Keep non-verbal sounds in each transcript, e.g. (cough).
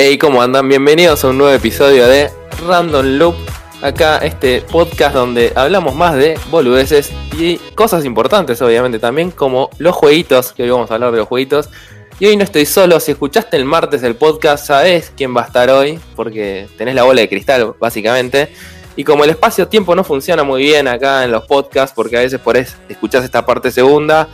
Hey, ¿cómo andan? Bienvenidos a un nuevo episodio de Random Loop. Acá este podcast donde hablamos más de boludeces y cosas importantes, obviamente, también como los jueguitos, que hoy vamos a hablar de los jueguitos. Y hoy no estoy solo, si escuchaste el martes el podcast, sabés quién va a estar hoy, porque tenés la bola de cristal, básicamente. Y como el espacio-tiempo no funciona muy bien acá en los podcasts, porque a veces por eso escuchás esta parte segunda,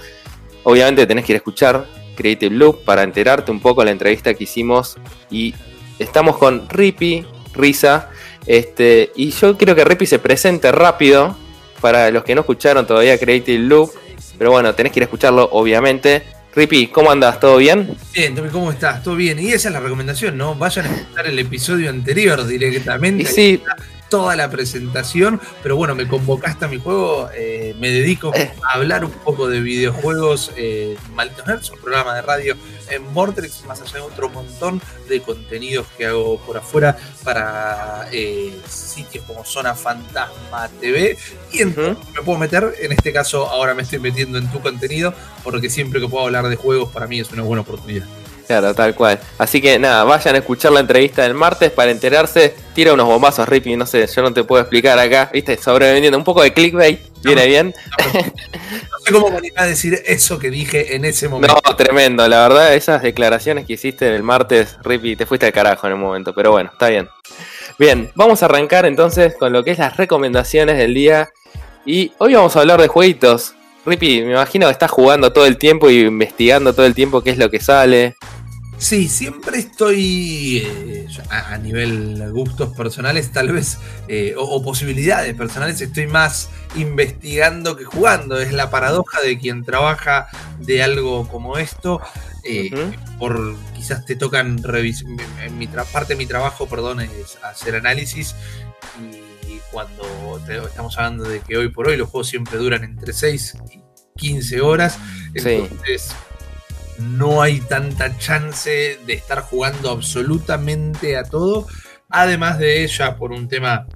obviamente tenés que ir a escuchar Creative Loop para enterarte un poco de la entrevista que hicimos. Y estamos con Rippy, Risa. Este, y yo quiero que Rippy se presente rápido para los que no escucharon todavía Creative Loop. Pero bueno, tenés que ir a escucharlo, obviamente. Rippy, ¿cómo andas? ¿Todo bien? Bien, ¿cómo estás? ¿Todo bien? Y esa es la recomendación, ¿no? Vayan a escuchar el episodio anterior directamente. sí, toda la presentación, pero bueno, me convocaste a mi juego, eh, me dedico Eh. a hablar un poco de videojuegos, eh, Malditos Nerds, un programa de radio en Vortex, más allá de otro montón de contenidos que hago por afuera para eh, sitios como Zona Fantasma TV, y en Ujú. me puedo meter, en este caso ahora me estoy metiendo en tu contenido, porque siempre que puedo hablar de juegos para mí es una buena oportunidad. Claro, tal cual. Así que nada, vayan a escuchar la entrevista del martes para enterarse. Tira unos bombazos, Rippy, no sé, yo no te puedo explicar acá. Viste, sobrevendiendo un poco de clickbait. Viene bien. (laughs) No sé cómo animé a decir eso que dije en ese momento. No, tremendo. La verdad, esas declaraciones que hiciste el martes, Rippy, te fuiste al carajo en el momento. Pero bueno, está bien. Bien, vamos a arrancar entonces con lo que es las recomendaciones del día. Y hoy vamos a hablar de jueguitos. Rippy, me imagino que estás jugando todo el tiempo y investigando todo el tiempo qué es lo que sale. Sí, siempre estoy eh, a, a nivel gustos personales, tal vez, eh, o, o posibilidades personales, estoy más investigando que jugando. Es la paradoja de quien trabaja de algo como esto. eh. Por quizás te tocan en mi parte de mi trabajo, perdón, es hacer análisis. Y cuando te- estamos hablando de que hoy por hoy los juegos siempre duran entre 6 y 15 horas. Sí. No hay tanta chance de estar jugando absolutamente a todo. Además de ella, por un tema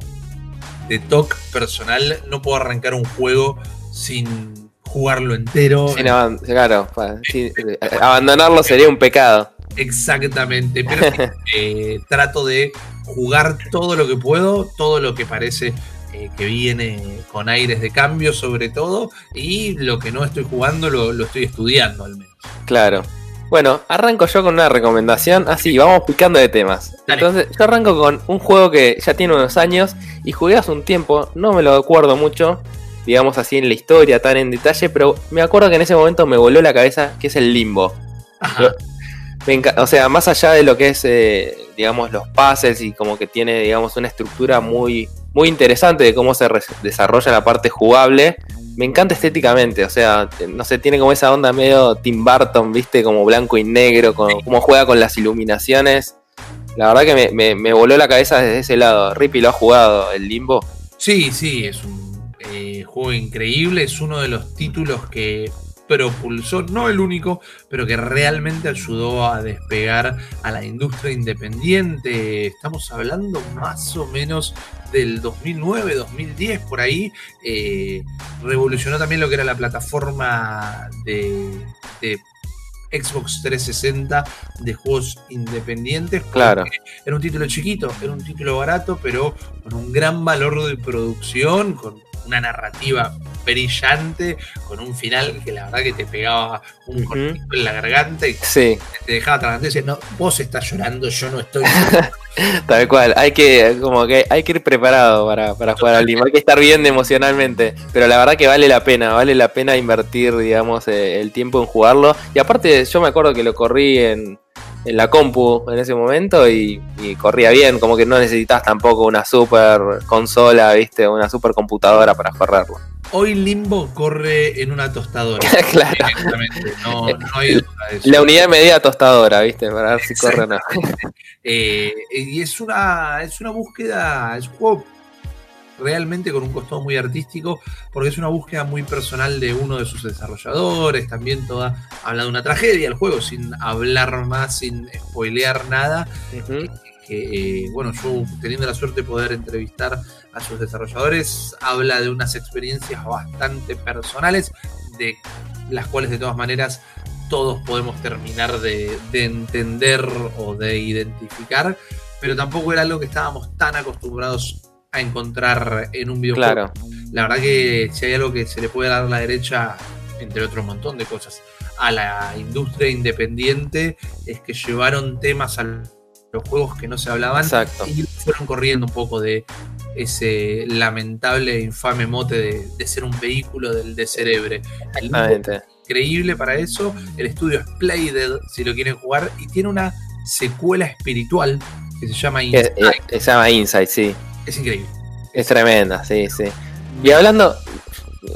de toque personal, no puedo arrancar un juego sin jugarlo entero. Sin aban- claro, eh, abandonarlo sería un pecado. Exactamente, pero (laughs) eh, trato de jugar todo lo que puedo, todo lo que parece eh, que viene con aires de cambio sobre todo, y lo que no estoy jugando lo, lo estoy estudiando al menos. Claro. Bueno, arranco yo con una recomendación. Así, vamos picando de temas. Dale. Entonces, yo arranco con un juego que ya tiene unos años y jugué hace un tiempo. No me lo acuerdo mucho, digamos así, en la historia, tan en detalle, pero me acuerdo que en ese momento me voló la cabeza, que es el limbo. Ajá. Me enca- o sea, más allá de lo que es, eh, digamos, los puzzles y como que tiene, digamos, una estructura muy, muy interesante de cómo se desarrolla la parte jugable, me encanta estéticamente. O sea, no sé, tiene como esa onda medio Tim Burton, viste, como blanco y negro, como, juega con las iluminaciones. La verdad que me, me- me voló la cabeza desde ese lado. Rippy lo ha jugado, el limbo. Sí, sí, es un eh, juego increíble, es uno de los títulos que propulsó, no el único, pero que realmente ayudó a despegar a la industria independiente. Estamos hablando más o menos del 2009, 2010, por ahí. Eh, revolucionó también lo que era la plataforma de, de Xbox 360 de juegos independientes. Claro. Era un título chiquito, era un título barato, pero con un gran valor de producción, con una narrativa brillante, con un final que la verdad que te pegaba un cortito en la garganta y Sí, te dejaba atragantado y decía, no, vos estás llorando, yo no estoy. (laughs) tal cual. Hay que, como que hay que ir preparado para, para jugar al limbo. Hay que estar bien emocionalmente. Pero la verdad que vale la pena, vale la pena invertir, digamos, eh, el tiempo en jugarlo. Y aparte, yo me acuerdo que lo corrí en, en la compu en ese momento y, y corría bien. Como que no necesitas tampoco una super consola, viste, una super computadora para correrlo. Hoy Limbo corre en una tostadora. (laughs) claro. No hay duda de eso. La unidad de medida tostadora, viste, para ver si corre o no. (laughs) Eh, y es una, es una búsqueda, es un juego realmente con un costado muy artístico, porque es una búsqueda muy personal de uno de sus desarrolladores, también toda, habla de una tragedia el juego, sin hablar más, sin spoilear nada, que eh, bueno, yo teniendo la suerte de poder entrevistar a sus desarrolladores, habla de unas experiencias bastante personales, de las cuales de todas maneras todos podemos terminar de, de entender o de identificar, pero tampoco era algo que estábamos tan acostumbrados a encontrar en un videojuego. Claro. La verdad que si hay algo que se le puede dar a la derecha, entre otro montón de cosas, a la industria independiente, es que llevaron temas a los juegos que no se hablaban Exacto. y fueron corriendo un poco de ese lamentable e infame mote de, de ser un vehículo del de cerebre. El Limbo Exactamente. increíble para eso. El estudio es Playdead, si lo quieren jugar, y tiene una secuela espiritual que se llama Inside. eh, Se llama Insight, sí. Es increíble. Es tremenda, sí, sí. Y hablando,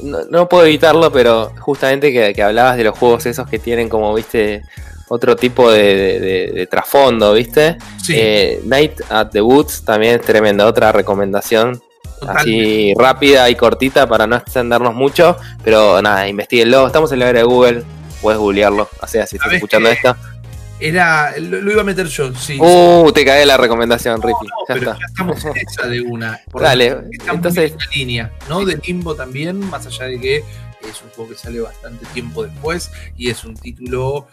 no, no puedo evitarlo, pero justamente que, que hablabas de los juegos esos que tienen como, viste, otro tipo de, de- de- de trasfondo, viste. Sí, Eh, Night at the Woods también es tremenda, otra recomendación totalmente. así rápida y cortita para no extendernos mucho, pero nada, investiguenlo, estamos en la era de Google, puedes googlearlo, o sea, si estás ¿Sabés escuchando esto. Era, lo, lo iba a meter yo, sí. Uh, te cae la recomendación, Ricky, No, ya pero está. ya estamos en esa de una. Dale, entonces- en la línea, ¿no? De Limbo también, más allá de que es un juego que sale bastante tiempo después y es un título,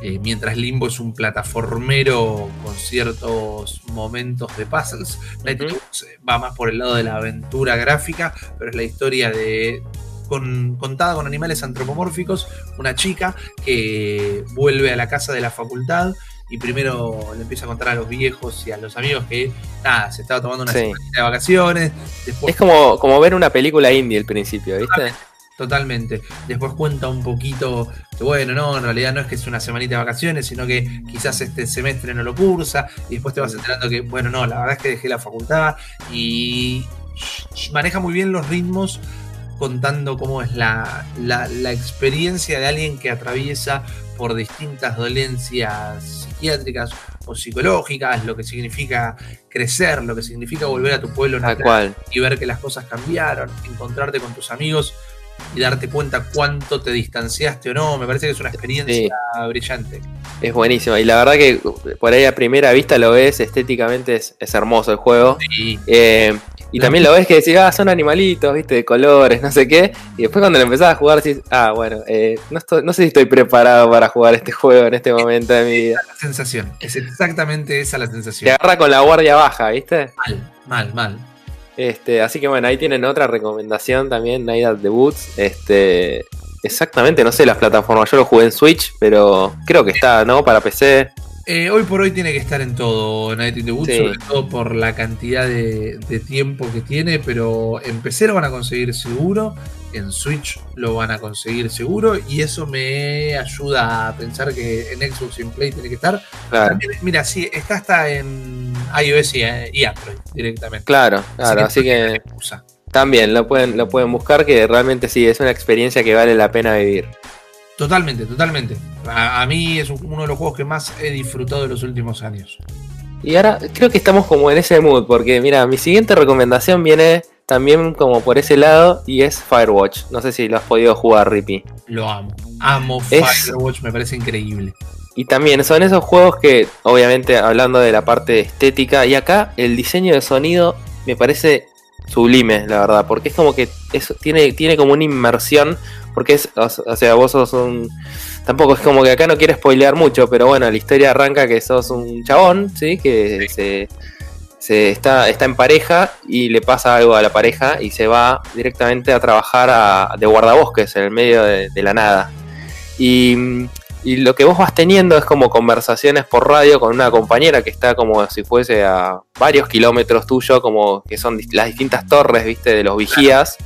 eh, mientras Limbo es un plataformero con ciertos momentos de puzzles, Night. Woods va más por el lado de la aventura gráfica, pero es la historia de con- contada con animales antropomórficos, una chica que vuelve a la casa de la facultad y primero le empieza a contar a los viejos y a los amigos que nada, se estaba tomando una Sí. semanita de vacaciones, después Es como, como ver una película indie al principio, ¿viste? totalmente, después cuenta un poquito que bueno, no, en realidad no es que es una semanita de vacaciones, sino que quizás este semestre no lo cursa y después te vas enterando que bueno, no, la verdad es que dejé la facultad y maneja muy bien los ritmos contando cómo es la, la, la experiencia de alguien que atraviesa por distintas dolencias psiquiátricas o psicológicas, lo que significa crecer, lo que significa volver a tu pueblo Tal natal cual. y ver que las cosas cambiaron, encontrarte con tus amigos y darte cuenta cuánto te distanciaste o no. Me parece que es una experiencia brillante. Es buenísimo. Y la verdad que por ahí a primera vista lo ves, estéticamente es, es hermoso el juego. Y Eh, y La- también lo ves que decís, ah, son animalitos, viste, de colores, no sé qué. Y después cuando lo empezás a jugar decís, ah, bueno, eh, no, estoy- no sé si estoy preparado para jugar este (laughs) juego en este momento de mi vida. la sensación, es exactamente esa la Te sensación. agarra con la guardia baja, ¿viste? Mal, mal, mal. Este, así que bueno, ahí tienen otra recomendación también, Night at the Woods. Este, exactamente, no sé las plataformas, yo lo jugué en Switch, pero creo que está, ¿no? Para PC. Eh, hoy por hoy tiene que estar en todo Night in the Woods, Sí. sobre todo por la cantidad de, de tiempo que tiene, pero en PC lo van a conseguir seguro, en Switch lo van a conseguir seguro, y eso me ayuda a pensar que en Xbox y en Play tiene que estar. Claro, También, mira, sí, está hasta en iOS y, y Android directamente. claro, claro, así que usa. también lo pueden, lo pueden buscar, que realmente sí, es una experiencia que vale la pena vivir. Totalmente, totalmente. A, a mí es un- uno de los juegos que más he disfrutado de los últimos años. Y ahora creo que estamos como en ese mood, porque mira, mi siguiente recomendación viene también como por ese lado y es Firewatch. No sé si lo has podido jugar, Rippy. Lo amo. Amo Es- Firewatch, me parece increíble. Y también son esos juegos que, obviamente, hablando de la parte estética, y acá el diseño de sonido me parece sublime, la verdad, porque es como que eso tiene, tiene como una inmersión, porque es, o sea, vos sos un... Tampoco es como que acá no quiero spoilear mucho, pero bueno, la historia arranca que sos un chabón, ¿sí? Que se, se está, está en pareja y le pasa algo a la pareja y se va directamente a trabajar a- de guardabosques en el medio de, de la nada. Y, y lo que vos vas teniendo es como conversaciones por radio con una compañera que está como si fuese a varios kilómetros tuyo, como que son las distintas torres, viste, de los vigías.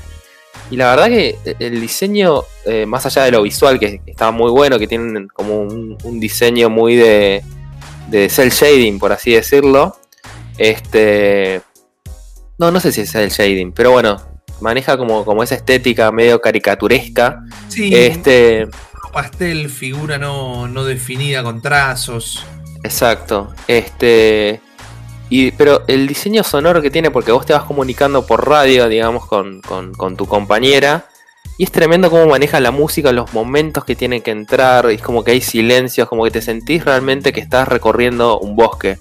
Y la verdad que el diseño, eh, más allá de lo visual, que está muy bueno, que tienen como un, un diseño muy de, de cel shading, por así decirlo. Este. No, no sé si es cel shading, pero bueno, maneja como, como esa estética medio caricaturesca. Sí, Este. pastel, figura no, no definida con trazos. Exacto. Este. Y, pero el diseño sonoro que tiene, porque vos te vas comunicando por radio, digamos, con, con- con tu compañera. Y es tremendo cómo maneja la música, los momentos que tiene que entrar. Y es como que hay silencios, como que te sentís realmente que estás recorriendo un bosque.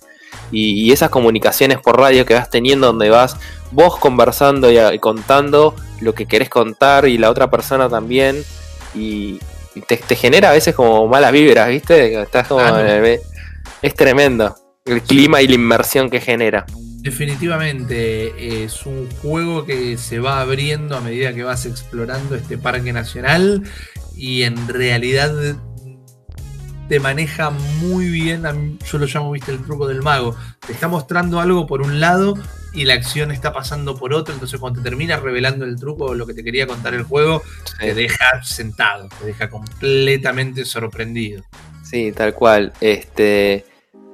Y, y esas comunicaciones por radio que vas teniendo, donde vas vos conversando y, y contando lo que querés contar, y la otra persona también. Y, te, te genera a veces como malas vibras, ¿viste? Estás como. Ah, no. Es tremendo. El clima y la inmersión que genera. Definitivamente es un juego que se va abriendo a medida que vas explorando este parque nacional y en realidad te maneja muy bien, yo lo llamo, viste, el truco del mago. Te está mostrando algo por un lado y la acción está pasando por otro, entonces cuando te termina revelando el truco o lo que te quería contar el juego, te deja sentado, te deja completamente sorprendido. Sí, tal cual. Este.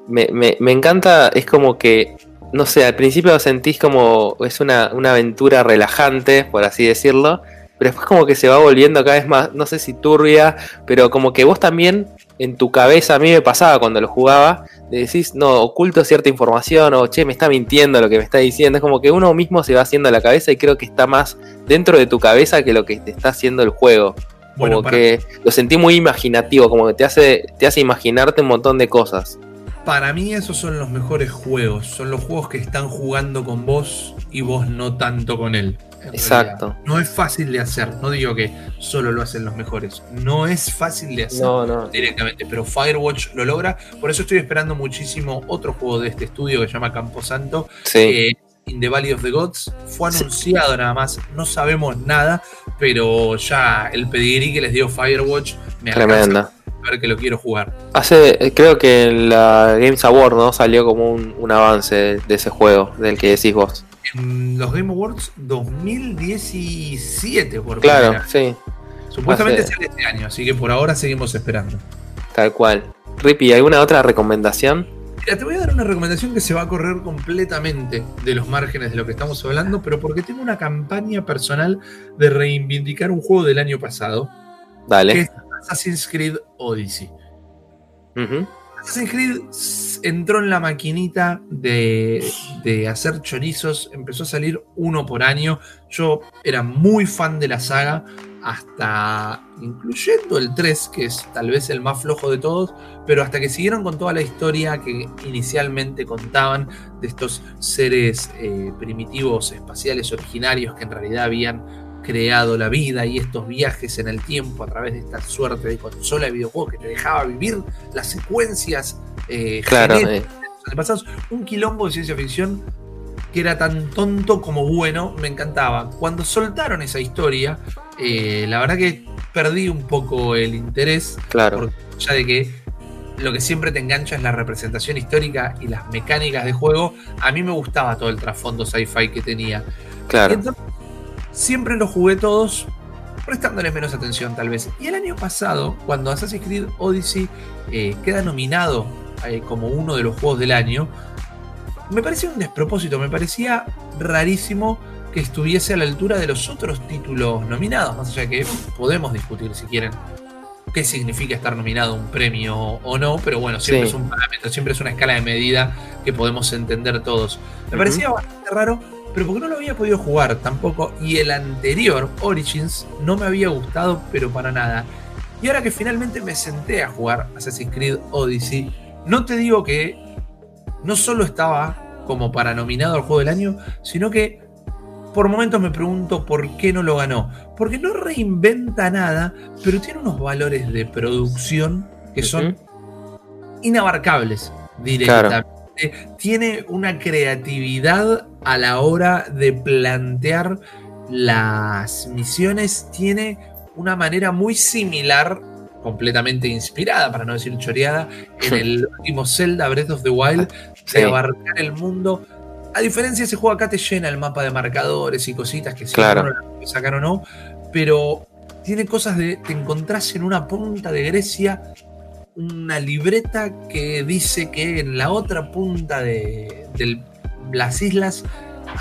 Me, me- me encanta, es como que. No sé, al principio lo sentís como. Es una, una aventura relajante, por así decirlo. Pero después como que se va volviendo cada vez más, no sé si turbia, pero como que vos también en tu cabeza, a mí me pasaba cuando lo jugaba, decís, no, oculto cierta información, o che, me está mintiendo lo que me está diciendo. Es como que uno mismo se va haciendo la cabeza y creo que está más dentro de tu cabeza que lo que te está haciendo el juego. Bueno, como para- que lo sentí muy imaginativo, como que te hace, te hace imaginarte un montón de cosas. Para mí esos son los mejores juegos. Son los juegos que están jugando con vos y vos no tanto con él. Exacto. realidad. No es fácil de hacer. No digo que solo lo hacen los mejores. No es fácil de hacer No, no. directamente. Pero Firewatch lo logra. Por eso estoy esperando muchísimo otro juego de este estudio que se llama Camposanto. Sí, eh, In the Valley of the Gods. Fue Sí. anunciado nada más. No sabemos nada. Pero ya el pedigrí que les dio Firewatch me alcanza tremenda. A ver que lo quiero jugar. Hace, creo que en la Games Award, ¿no? Salió como un, un avance de, de ese juego, del que decís vos. en los Game Awards 2017, por Claro, primera. sí, Supuestamente hace- sale este año, así que por ahora seguimos esperando. tal cual. Rippy, ¿alguna otra recomendación? Mira, te voy a dar una recomendación que se va a correr completamente de los márgenes de lo que estamos hablando, pero porque tengo una campaña personal de reivindicar un juego del año pasado, Dale. Assassin's Creed Odyssey. Assassin's Creed entró en la maquinita de, de hacer chorizos, empezó a salir uno por año. Yo era muy fan de la saga, hasta incluyendo el 3, que es tal vez el más flojo de todos, pero hasta que siguieron con toda la historia que inicialmente contaban de estos seres eh, primitivos espaciales originarios que en realidad habían creado la vida y estos viajes en el tiempo a través de esta suerte de consola de videojuegos que te dejaba vivir las secuencias eh, Claro, eh, antepasados. Un quilombo de ciencia ficción que era tan tonto como bueno, me encantaba. Cuando soltaron esa historia, eh, la verdad que perdí un poco el interés, claro. ya de que lo que siempre te engancha es la representación histórica y las mecánicas de juego. A mí me gustaba todo el trasfondo sci-fi que tenía. Claro. entonces, siempre los jugué todos prestándoles menos atención tal vez. Y el año pasado, cuando Assassin's Creed Odyssey eh, queda nominado eh, como uno de los juegos del año, me parecía un despropósito, me parecía rarísimo que estuviese a la altura de los otros títulos nominados, más allá de que podemos discutir si quieren qué significa estar nominado a un premio o no, pero bueno, siempre Sí. es un parámetro, siempre es una escala de medida que podemos entender todos. Me parecía bastante raro, pero porque no lo había podido jugar tampoco, y el anterior, Origins, no me había gustado, pero para nada. Y ahora que finalmente me senté a jugar Assassin's Creed Odyssey, no te digo que no solo estaba como para nominado al juego del año, sino que por momentos me pregunto por qué no lo ganó. Porque no reinventa nada, pero tiene unos valores de producción que son inabarcables directamente. Tiene una creatividad a la hora de plantear las misiones, tiene una manera muy similar, completamente inspirada, para no decir choreada, en el último Zelda Breath of the Wild, Sí. de abarcar el mundo. A diferencia de ese juego acá te llena el mapa de marcadores y cositas que si Claro. uno la puede sacar o no, pero tiene cosas de te encontrás en una punta de Grecia una libreta que dice que en la otra punta de, de las islas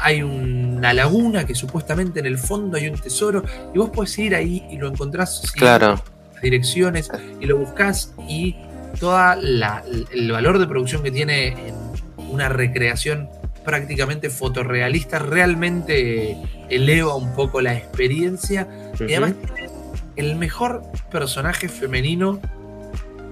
hay una laguna que supuestamente en el fondo hay un tesoro y vos podés ir ahí y lo encontrás siguiendo Claro. las direcciones y lo buscas y toda la- el valor de producción que tiene en una recreación prácticamente fotorrealista realmente eleva un poco la experiencia y además el mejor personaje femenino,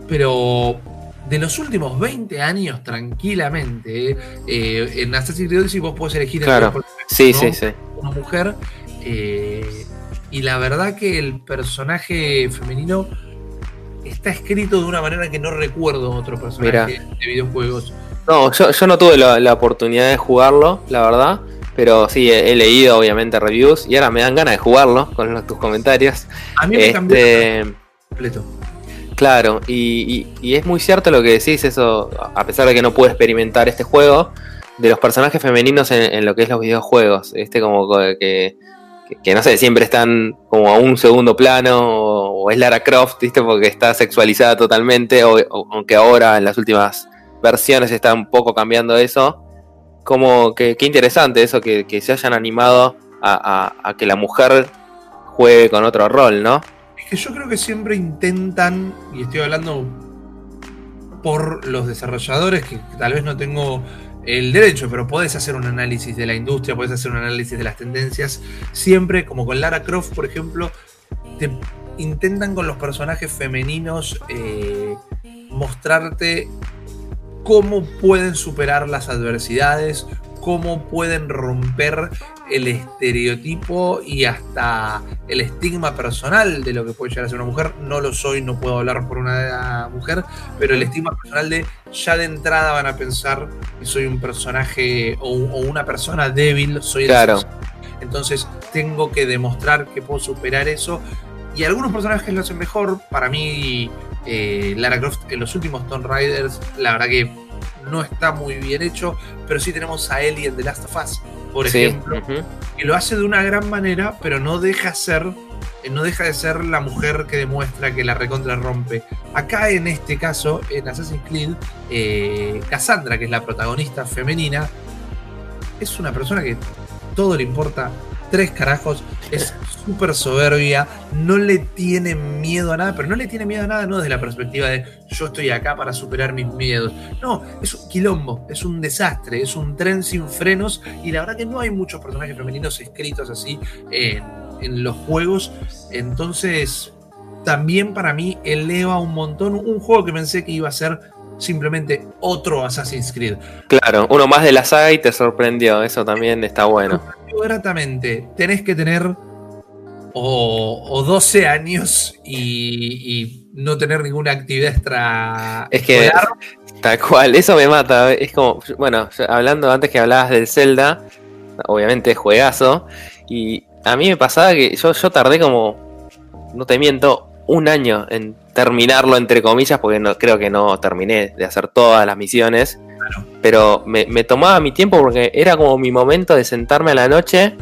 pero de los últimos 20 años tranquilamente. eh, en Assassin's Creed Odyssey vos podés elegir entre Claro. Sí, ¿no? sí, sí. una mujer. eh, y la verdad que el personaje femenino está escrito de una manera que no recuerdo otro personaje de videojuegos. No, yo, yo no tuve la, oportunidad de jugarlo, la verdad. Pero sí, he, leído obviamente reviews y ahora me dan ganas de jugarlo con tus comentarios. A mí me este, completo. Claro, y, es muy cierto lo que decís, eso, a pesar de que no pude experimentar este juego, de los personajes femeninos en, lo que es los videojuegos. Este como que, que, no sé, siempre están como a un segundo plano, o, es Lara Croft, ¿viste? Porque está sexualizada totalmente, o, aunque ahora en las últimas versiones está un poco cambiando eso. Como que, qué interesante eso, que, se hayan animado a, que la mujer juegue con otro rol, ¿no? Que yo creo que siempre intentan, y estoy hablando por los desarrolladores, que tal vez no tengo el derecho, pero podés hacer un análisis de la industria, podés hacer un análisis de las tendencias. Siempre, como con Lara Croft, por ejemplo, te intentan con los personajes femeninos eh, mostrarte cómo pueden superar las adversidades, cómo pueden romper el estereotipo y hasta el estigma personal de lo que puede llegar a ser una mujer. No lo soy, no puedo hablar por una mujer, pero el estigma personal de ya de entrada van a pensar que soy un personaje o, una persona débil, soy claro. Entonces tengo que demostrar que puedo superar eso. Y algunos personajes lo hacen mejor. Para mí, eh, Lara Croft en los últimos Tomb Raiders, la verdad que no está muy bien hecho, pero sí tenemos a Ellie en The Last of Us, por ejemplo, que lo hace de una gran manera, pero no deja ser eh, no deja de ser la mujer que demuestra que la recontra rompe. Acá en este caso, en Assassin's Creed, eh, Cassandra, que es la protagonista femenina, es una persona que todo le importa tres carajos, es súper soberbia, no le tiene miedo a nada, pero no le tiene miedo a nada no desde la perspectiva de yo estoy acá para superar mis miedos. No, es un quilombo, es un desastre, es un tren sin frenos y la verdad que no hay muchos personajes femeninos escritos así en, en los juegos, entonces también para mí eleva un montón un juego que pensé que iba a ser simplemente otro Assassin's Creed. Claro, uno más de la saga y te sorprendió, eso también está bueno. Gratamente, tenés que tener o, 12 años y, no tener ninguna actividad extra. Es que tal cual, eso me mata. Es como, bueno, hablando antes que hablabas del Zelda, obviamente juegazo, y a mí me pasaba que yo, yo tardé como, no te miento, un año en terminarlo, entre comillas, porque no, creo que no terminé de hacer todas las misiones. Pero me, tomaba mi tiempo porque era como mi momento de sentarme a la noche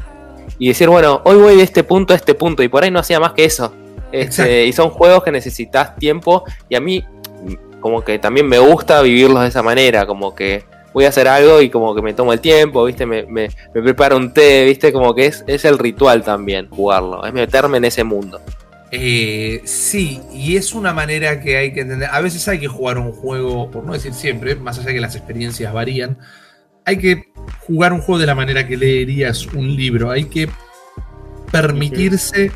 y decir, bueno, hoy voy de este punto a este punto. Y por ahí no hacía más que eso. Este, y son juegos que necesitas tiempo. Y a mí, como que también me gusta vivirlos de esa manera. Como que voy a hacer algo y como que me tomo el tiempo, ¿viste? Me, me, me preparo un té, ¿viste? Como que es, es el ritual también jugarlo. Es meterme en ese mundo. Eh, sí, y es una manera que hay que entender. A veces hay que jugar un juego, por no decir siempre, más allá de que las experiencias varían, hay que jugar un juego de la manera que leerías un libro. Hay que permitirse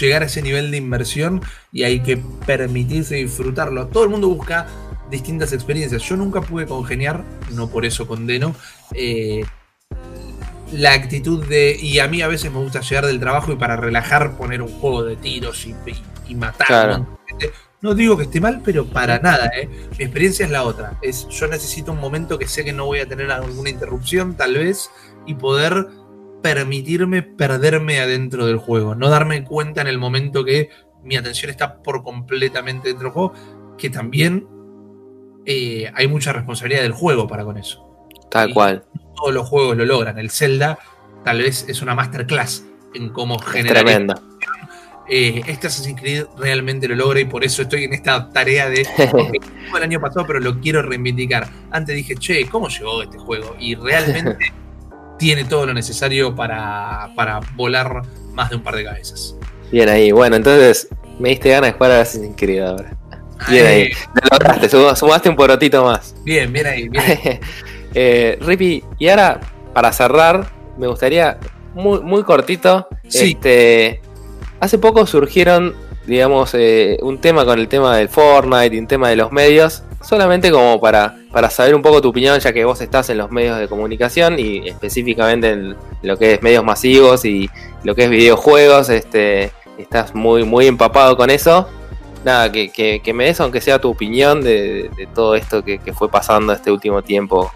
llegar a ese nivel de inmersión y hay que permitirse disfrutarlo. Todo el mundo busca distintas experiencias. Yo nunca pude congeniar, no por eso condeno, eh, la actitud de. Y a mí a veces me gusta llegar del trabajo y para relajar poner un juego de tiros y, matar. ¿no? digo que esté mal, pero para nada. ¿eh? Mi experiencia es la otra. Es, yo necesito un momento que sé que no voy a tener alguna interrupción, tal vez, y poder permitirme perderme adentro del juego. No darme cuenta en el momento que mi atención está por completamente dentro del juego. Que también eh, hay mucha responsabilidad del juego para con eso. Tal cual todos los juegos lo logran. El Zelda tal vez es una masterclass en cómo generar. Tremenda. Eh, este Assassin's Creed realmente lo logra y por eso estoy en esta tarea de. (laughs) el año pasado, pero lo quiero reivindicar. Antes dije, che, ¿cómo llegó este juego? Y realmente (laughs) tiene todo lo necesario para, para volar más de un par de cabezas. Bien ahí, bueno, entonces me diste ganas de jugar a Assassin's Creed ahora. Bien ahí, lo lograste, sumaste un porotito más. Bien, bien ahí, bien. (laughs) Eh, Rippy, y ahora, para cerrar, me gustaría, muy, muy cortito, este, hace poco surgieron, digamos, eh, un tema con el tema del Fortnite y un tema de los medios, solamente como para, para saber un poco tu opinión, ya que vos estás en los medios de comunicación y específicamente en lo que es medios masivos y lo que es videojuegos, este, estás muy, muy empapado con eso. nada, que, que, que me des aunque sea tu opinión de, de todo esto que, que fue pasando este último tiempo.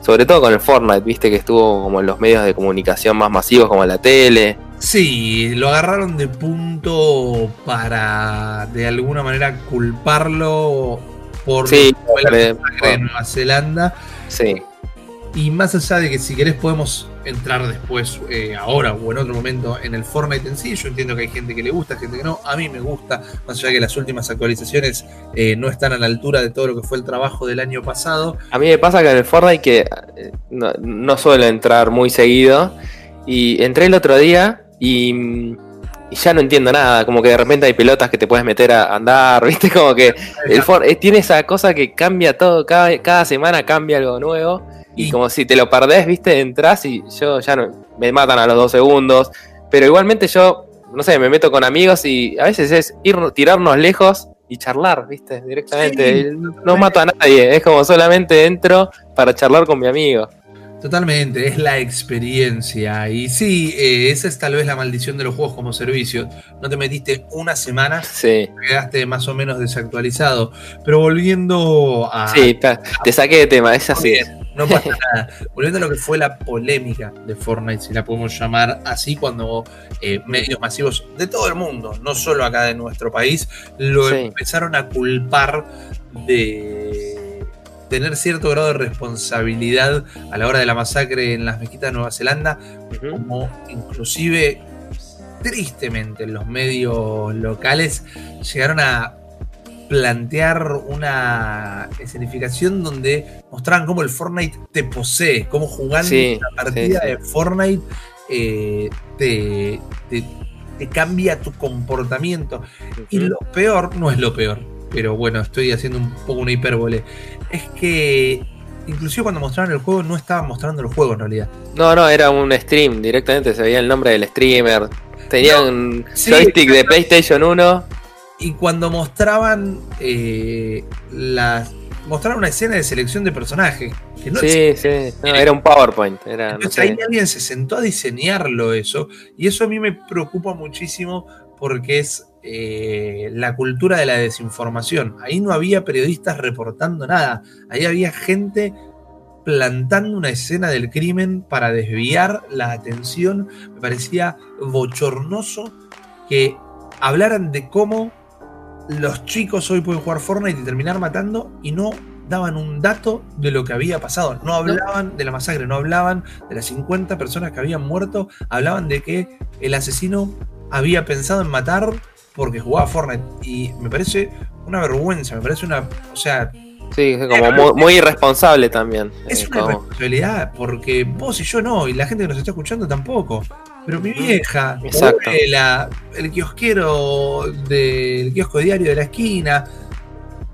Sobre todo con el Fortnite, viste que estuvo como en los medios de comunicación más masivos como la tele. Sí, lo agarraron de punto para de alguna manera culparlo por Sí, la masacre de Nueva Zelanda. Sí, Y más allá de que si querés podemos entrar después, eh, ahora o en otro momento, en el Fortnite en sí. Yo entiendo que hay gente que le gusta, gente que no. A mí me gusta, más allá de que las últimas actualizaciones eh, no están a la altura de todo lo que fue el trabajo del año pasado. A mí me pasa que en el Fortnite que eh, no, no suelo entrar muy seguido. Y entré el otro día y, y ya no entiendo nada. Como que de repente hay pelotas que te puedes meter a andar, (laughs) ¿viste? Como que el For- eh, tiene esa cosa que cambia todo. Cada, cada semana cambia algo nuevo. Y, Y- como si te lo perdés, ¿viste? Entrás y yo ya no. Me matan a los dos segundos. Pero igualmente yo, no sé, me meto con amigos y a veces es ir, tirarnos lejos y charlar, ¿viste? Directamente. Sí, no mato a nadie. Es como solamente entro para charlar con mi amigo. Totalmente, es la experiencia. Y sí, eh, esa es tal vez la maldición de los juegos como servicio. No te metiste una semana, Sí. quedaste más o menos desactualizado. Pero volviendo a. Sí, ta- te saqué de tema, es así. No pasa nada. Volviendo a lo que fue la polémica de Fortnite, si la podemos llamar así, cuando eh, medios masivos de todo el mundo, no solo acá de nuestro país, lo Sí. empezaron a culpar de tener cierto grado de responsabilidad a la hora de la masacre en las mezquitas de Nueva Zelanda, como inclusive tristemente en los medios locales llegaron a plantear una escenificación donde mostraban cómo el Fortnite te posee, cómo jugando Sí, una partida sí, sí. de Fortnite eh, te, te- te cambia tu comportamiento. Y lo peor, no es lo peor, pero bueno, estoy haciendo un poco una hipérbole, es que inclusive cuando mostraron el juego no estaban mostrando el juego en realidad. No, no, era un stream, directamente se veía el nombre del streamer. Tenían un joystick de PlayStation 1. Y cuando mostraban eh, las. Mostraron una escena de selección de personajes. Que no sí, sí. No, era un PowerPoint. Era, no Entonces ahí alguien se sentó a diseñarlo eso. Y eso a mí me preocupa muchísimo porque es eh, la cultura de la desinformación. Ahí no había periodistas reportando nada. Ahí había gente plantando una escena del crimen para desviar la atención. Me parecía bochornoso que hablaran de cómo los chicos hoy pueden jugar Fortnite y terminar matando y no daban un dato de lo que había pasado. No hablaban de la masacre, no hablaban de las 50 personas que habían muerto, hablaban de que el asesino había pensado en matar porque jugaba Fortnite. Y me parece una vergüenza, me parece una... O sea, Sí, como muy, muy irresponsable también. es Eh, una como- responsabilidad porque vos y yo no, y la gente que nos está escuchando tampoco. Pero mi vieja, Exacto. el kiosquero del kiosco diario de la esquina,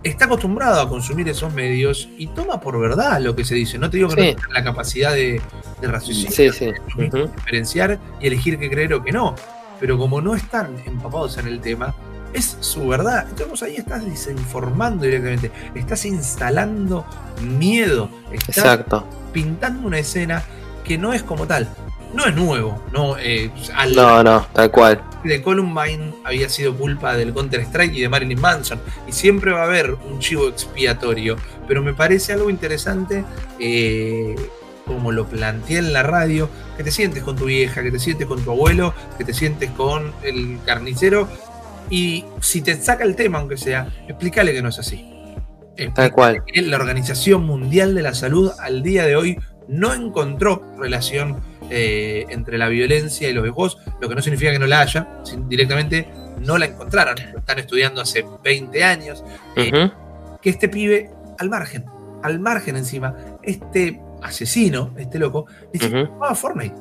está acostumbrado a consumir esos medios y toma por verdad lo que se dice. No te digo que Sí. no tenga la capacidad de, de raciocinio, Sí, sí. de Ujú. diferenciar y elegir qué creer o qué no. Pero como no están empapados en el tema, es su verdad. Entonces ahí estás desinformando directamente, estás instalando miedo, estás Exacto. pintando una escena que no es como tal. No es nuevo, no, eh, al No, no, tal cual. de Columbine había sido culpa del Counter Strike y de Marilyn Manson. Y siempre va a haber un chivo expiatorio. Pero me parece algo interesante, eh, como lo planteé en la radio, que te sientes con tu vieja, que te sientes con tu abuelo, que te sientes con el carnicero. Y si te saca el tema, aunque sea, explícale que no es así. Tal cual. que la Organización Mundial de la Salud al día de hoy no encontró relación eh, entre la violencia y los videojuegos, lo que no significa que no la haya, directamente no la encontraron, lo están estudiando hace 20 años, eh, que este pibe al margen, al margen encima, este asesino, este loco, dice, Ujú. jugaba Fortnite.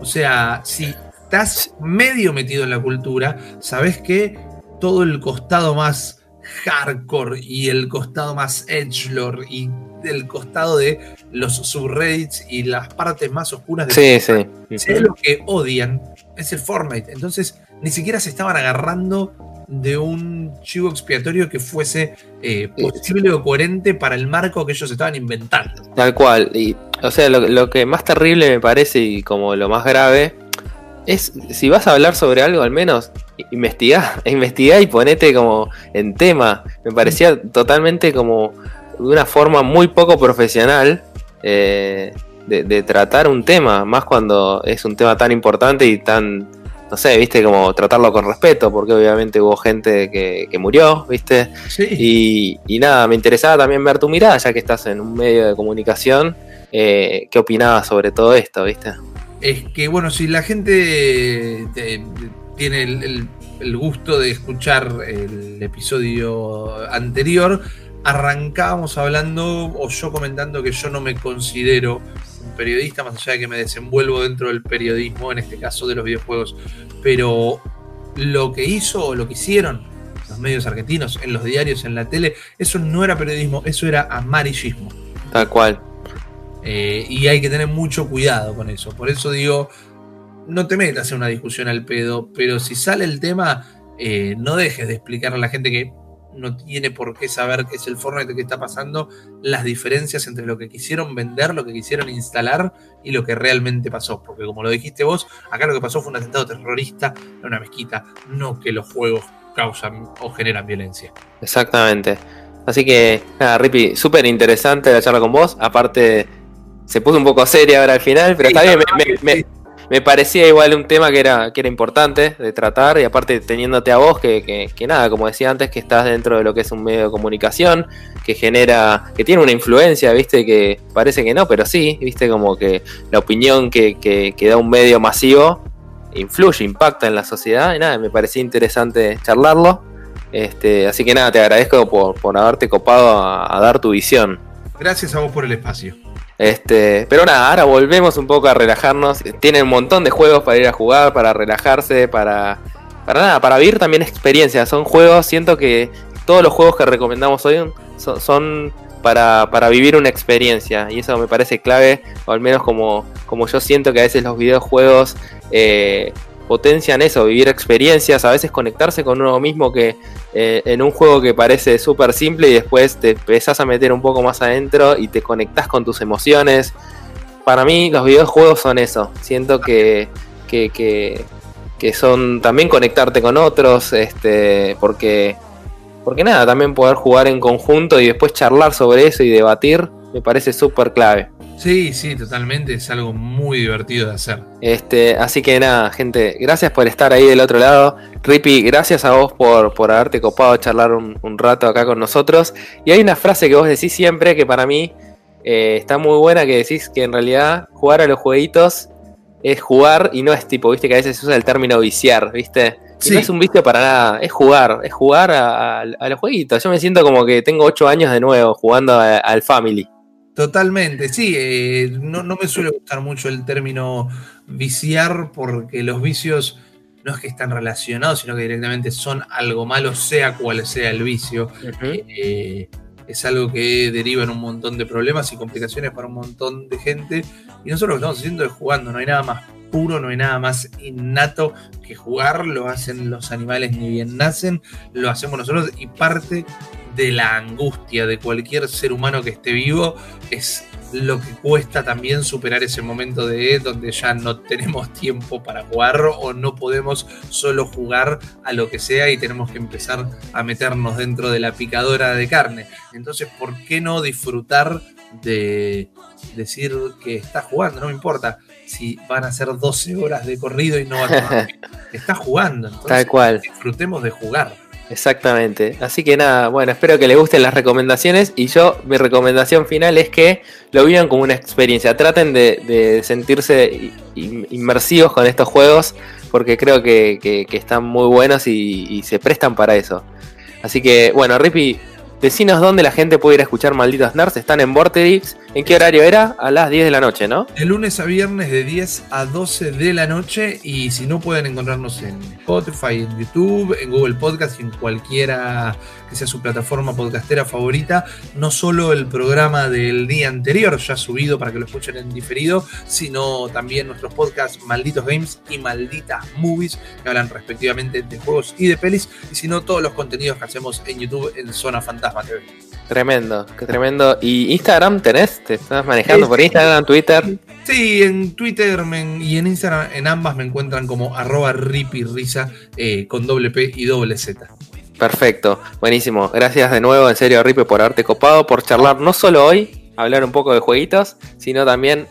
O sea, si estás medio metido en la cultura, sabes que todo el costado más hardcore y el costado más edgelord y el costado de los subreddits y las partes más oscuras de Sí, sí. si hay lo que odian es el Fortnite. Entonces, ni siquiera se estaban agarrando de un chivo expiatorio que fuese eh, posible o coherente para el marco que ellos estaban inventando. Tal cual. Y, o sea, lo, lo que más terrible me parece y como lo más grave es, si vas a hablar sobre algo, al menos investigá, (laughs) investigá y ponete como en tema. Me parecía totalmente como de una forma muy poco profesional eh, de, tratar un tema, más cuando es un tema tan importante y tan, no sé, viste, como tratarlo con respeto, porque obviamente hubo gente que, murió, viste. Y, y, nada, me interesaba también ver tu mirada, ya que estás en un medio de comunicación, eh, ¿qué opinabas sobre todo esto, viste? Es que, bueno, si la gente eh, tiene el, el gusto de escuchar el episodio anterior, arrancábamos hablando, o yo comentando que yo no me considero un periodista, más allá de que me desenvuelvo dentro del periodismo, en este caso de los videojuegos, pero lo que hizo o lo que hicieron los medios argentinos, en los diarios, en la tele, eso no era periodismo, eso era amarillismo. Tal cual. Eh, y hay que tener mucho cuidado con eso. Por eso digo, no te metas en una discusión al pedo, pero si sale el tema, eh, no dejes de explicarle a la gente que no tiene por qué saber qué es el Fortnite, qué está pasando, las diferencias entre lo que quisieron vender, lo que quisieron instalar y lo que realmente pasó. Porque como lo dijiste vos, acá lo que pasó fue un atentado terrorista en una mezquita, no que los juegos causan o generan violencia. Exactamente. Así que, nada, Rippy, súper interesante la charla con vos. Aparte, se puso un poco seria ahora al final, pero está bien, me, me parecía igual un tema que era, que era importante de tratar y aparte teniéndote a vos que, que, nada, como decía antes, que estás dentro de lo que es un medio de comunicación, que genera, que tiene una influencia, viste, que parece que no, pero sí, viste, como que la opinión que, que, da un medio masivo influye, impacta en la sociedad y nada, me parecía interesante charlarlo. Este, así que nada, te agradezco por, por haberte copado a dar tu visión. Gracias a vos por el espacio. Este, pero nada, ahora volvemos un poco a relajarnos. Tienen un montón de juegos para ir a jugar, para relajarse, para, para nada, para vivir también experiencias. Son juegos, siento que todos los juegos que recomendamos hoy son, para, para, vivir una experiencia. Y eso me parece clave, o al menos como, como yo siento que a veces los videojuegos eh, potencian eso, vivir experiencias, a veces conectarse con uno mismo que eh, en un juego que parece súper simple y después te empezás a meter un poco más adentro y te conectás con tus emociones. Para mí los videojuegos son eso, siento que, que, que, son también conectarte con otros, este, porque, porque nada, también poder jugar en conjunto y después charlar sobre eso y debatir me parece súper clave. Sí, sí, totalmente. Es algo muy divertido de hacer. Este, así que nada, gente, gracias por estar ahí del otro lado. Rippy, gracias a vos por, por haberte copado charlar un, rato acá con nosotros. Y hay una frase que vos decís siempre que para mí eh, está muy buena, que decís que en realidad jugar a los jueguitos es jugar y no es tipo, viste que a veces se usa el término viciar, viste. no es un vicio para nada, es jugar, es jugar a, los jueguitos. Yo me siento como que tengo 8 años de nuevo jugando al Family. Totalmente, sí. Eh, no, me suele gustar mucho el término viciar porque los vicios no es que están relacionados, sino que directamente son algo malo, sea cual sea el vicio. Eh, es algo que deriva en un montón de problemas y complicaciones para un montón de gente. Y nosotros lo que estamos haciendo es jugando, no hay nada más puro, no hay nada más innato que jugar, lo hacen los animales ni bien nacen, lo hacemos nosotros y parte de la angustia de cualquier ser humano que esté vivo es lo que cuesta también superar ese momento de donde ya no tenemos (laughs) tiempo para jugar o no podemos solo jugar a lo que sea y tenemos que empezar a meternos dentro de la picadora de carne. Entonces, ¿por qué no disfrutar de decir que estás jugando? No me importa si van a ser 12 horas de corrido y no van a... (laughs) Estás jugando. Entonces, Tal cual. Disfrutemos de jugar. Exactamente. Así que nada, bueno, espero que les gusten las recomendaciones y yo mi recomendación final es que lo vivan como una experiencia. Traten de, sentirse inmersivos con estos juegos porque creo que, están muy buenos y, se prestan para eso. Así que bueno, Rippy, decinos dónde la gente puede ir a escuchar Malditos Nerds. Están en Vorterix. ¿En qué horario era? A las 10 de la noche, ¿no? De lunes a viernes de 10 a 12 de la noche. Y si no pueden encontrarnos en Spotify, en YouTube, en Google Podcast y en cualquiera que sea su plataforma podcastera favorita. No solo el programa del día anterior, ya subido para que lo escuchen en diferido, sino también nuestros podcasts Malditos Games y Malditas Movies, que hablan respectivamente de juegos y de pelis. Y si no, todos los contenidos que hacemos en YouTube en Zona Fantasma TV. Tremendo, qué tremendo. ¿Y Instagram tenés? ¿Te estás manejando por Instagram, Twitter? Sí, en Twitter y en Instagram, en ambas me encuentran como arroba ripirrisa eh, con doble P y doble Z. Perfecto, buenísimo. Gracias de nuevo, en serio, Ripe, por haberte copado, por charlar no solo hoy, hablar un poco de jueguitos, sino también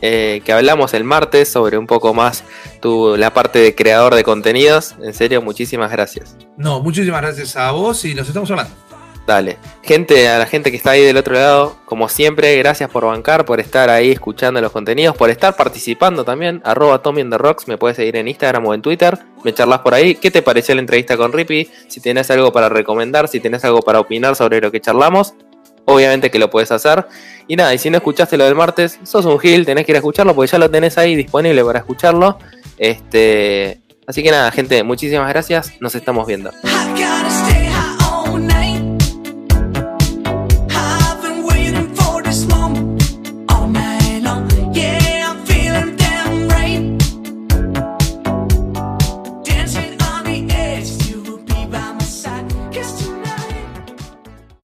eh, que hablamos el martes sobre un poco más tu, la parte de creador de contenidos. En serio, muchísimas gracias. No, muchísimas gracias a vos y nos estamos hablando. Dale. Gente, a la gente que está ahí del otro lado, como siempre, gracias por bancar, por estar ahí escuchando los contenidos, por estar participando también. Arroba Tommy the Rocks, me puedes seguir en Instagram o en Twitter. Me charlas por ahí. ¿Qué te pareció la entrevista con Rippy? Si tienes algo para recomendar, si tienes algo para opinar sobre lo que charlamos, obviamente que lo puedes hacer. Y nada, y si no escuchaste lo del martes, sos un gil, tenés que ir a escucharlo porque ya lo tenés ahí disponible para escucharlo. Este, así que nada, gente, muchísimas gracias, nos estamos viendo.